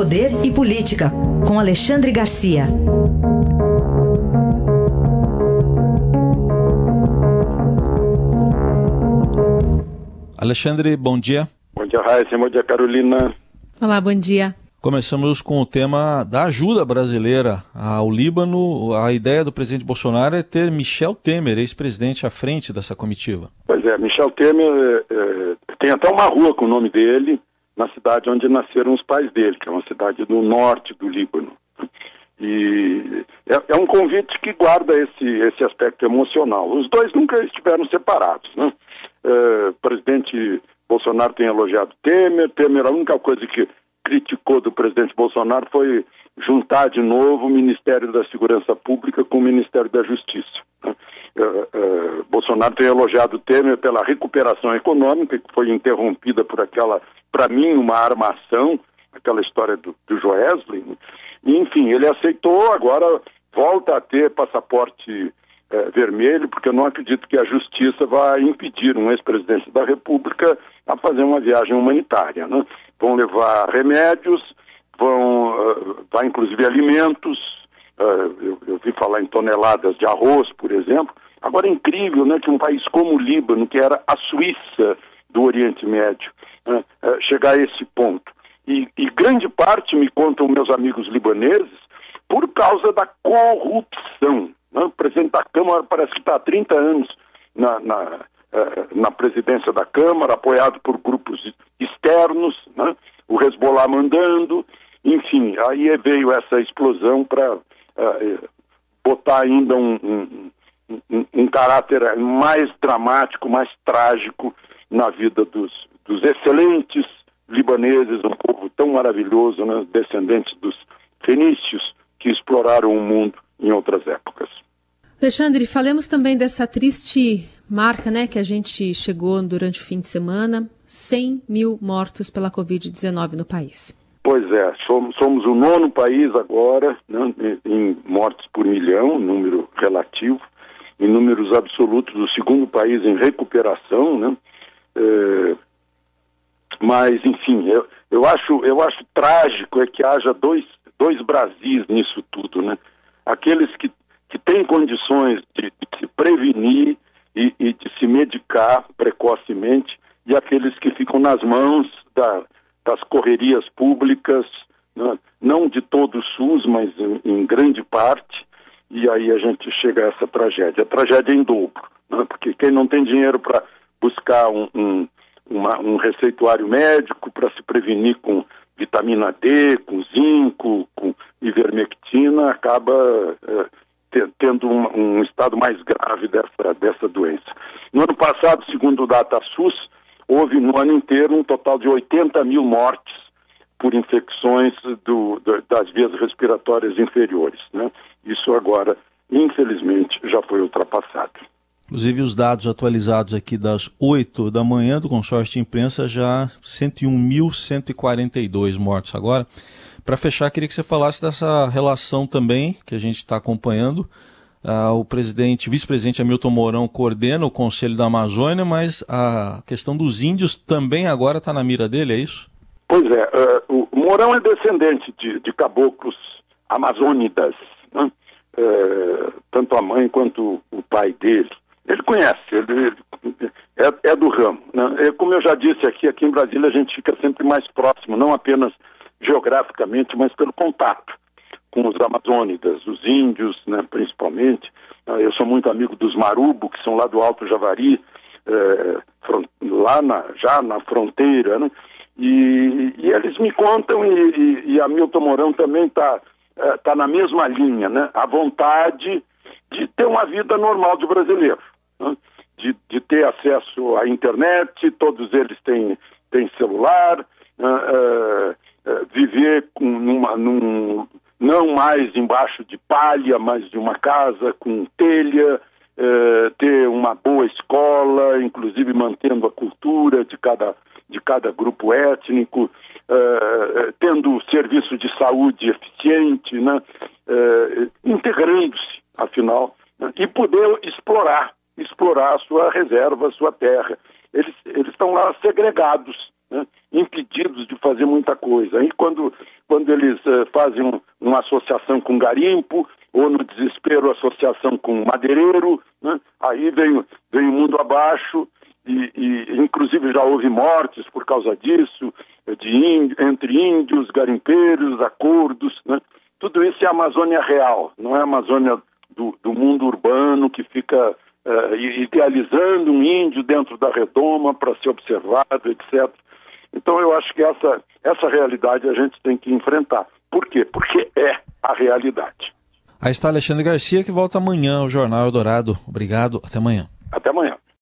Poder e Política, com Alexandre Garcia. Alexandre, bom dia. Bom dia, Raíssa. Bom dia, Carolina. Olá, bom dia. Começamos com o tema da ajuda brasileira ao Líbano. A ideia do presidente Bolsonaro é ter Michel Temer, ex-presidente, à frente dessa comitiva. Pois é, Michel Temer é, tem até uma rua com o nome dele na cidade onde nasceram os pais dele, que é uma cidade do norte do Líbano. E é, é um convite que guarda esse, esse aspecto emocional. Os dois nunca estiveram separados. Né? É, o presidente Bolsonaro tem elogiado Temer, Temer a única coisa que criticou do presidente Bolsonaro foi juntar de novo o Ministério da Segurança Pública com o Ministério da Justiça. Né? Bolsonaro tem elogiado Temer pela recuperação econômica, que foi interrompida por aquela, para mim, uma armação, aquela história do, do Joesley. Né? Enfim, ele aceitou, agora volta a ter passaporte uh, vermelho, porque eu não acredito que a justiça vai impedir um ex-presidente da República a fazer uma viagem humanitária. Né? vão levar remédios, vão, uh, vai inclusive alimentos, uh, eu, eu vi falar em toneladas de arroz, por exemplo. Agora é incrível né, que um país como o Líbano, que era a Suíça do Oriente Médio, uh, chegar a esse ponto. E, e, grande parte, me contam meus amigos libaneses, por causa da corrupção. Né? O presidente da Câmara parece que está há 30 anos na, na eh, na presidência da Câmara, apoiado por grupos externos, né? o Hezbollah mandando, enfim, aí veio essa explosão para uh, eh, botar ainda um, um, um, um, caráter mais dramático, mais trágico na vida dos, dos excelentes libaneses, um povo tão maravilhoso, né? descendentes dos fenícios que exploraram o mundo em outras épocas. Alexandre, falemos também dessa triste marca né, que a gente chegou durante o fim de semana: 100 mil mortos pela Covid-19 no país. Pois é, somos, somos o nono país agora né, em mortes por milhão, número relativo, em números absolutos, o segundo país em recuperação, né? É, mas, enfim, eu, eu, acho, eu acho trágico é que haja dois, dois Brasis nisso tudo, né? Aqueles que, que têm condições de, de se prevenir e, e de se medicar precocemente e aqueles que ficam nas mãos da, das correrias públicas, né? não de todo o SUS, mas em, em, grande parte, e aí a gente chega a essa tragédia. A tragédia em dobro, né? porque quem não tem dinheiro para buscar um, um, uma, um receituário médico para se prevenir com vitamina D, com zinco, com ivermectina, acaba eh, tendo um, um, estado mais grave dessa, dessa doença. No ano passado, segundo o DataSUS, houve no ano inteiro um total de 80 mil mortes por infecções do, das vias respiratórias inferiores. Né? Isso agora, infelizmente, já foi ultrapassado. Inclusive os dados atualizados aqui das 8 da manhã do consórcio de imprensa já 101.142 mortos agora. Para fechar, queria que você falasse dessa relação também que a gente está acompanhando. Uh, o presidente, vice-presidente Hamilton Mourão coordena o Conselho da Amazônia, mas a questão dos índios também agora está na mira dele, é isso? Pois é, uh, o Mourão é descendente de, de caboclos amazônidas, né? uh, tanto a mãe quanto o pai dele. Ele conhece, ele, é, é, do ramo. Né? Como eu já disse aqui, aqui em Brasília a gente fica sempre mais próximo, não apenas geograficamente, mas pelo contato com os amazônidas, os índios, né, principalmente. Ah, eu sou muito amigo dos Marubo, que são lá do Alto Javari, é, lá na, já na fronteira, né? E, e, eles me contam, e, e, e Hamilton Mourão também está é, tá na mesma linha, né? A vontade de ter uma vida normal de brasileiro, né? de, de ter acesso à internet, todos eles têm, têm celular, uh, uh, eh, viver numa, num, não mais embaixo de palha, mas de uma casa com telha, uh, ter uma boa escola, inclusive mantendo a cultura de cada, de cada grupo étnico, uh, tendo serviço de saúde eficiente, né? integrando-se, afinal, né? e poder explorar, explorar a sua reserva, a sua terra. Eles, eles estão lá segregados, né? impedidos de fazer muita coisa. Aí quando, quando eles uh, fazem um, uma associação com garimpo, ou no desespero associação com madeireiro, né? aí vem, vem o mundo abaixo, e, e, inclusive já houve mortes por causa disso, de índio, entre índios, garimpeiros, acordos, né? tudo isso é Amazônia real, não é Amazônia do, do mundo urbano que fica uh, idealizando um índio dentro da redoma para ser observado, etc. Então eu acho que essa, essa realidade a gente tem que enfrentar. Por quê? Porque é a realidade. Aí está Alexandre Garcia, que volta amanhã ao Jornal Eldorado. Obrigado, até amanhã. Até amanhã.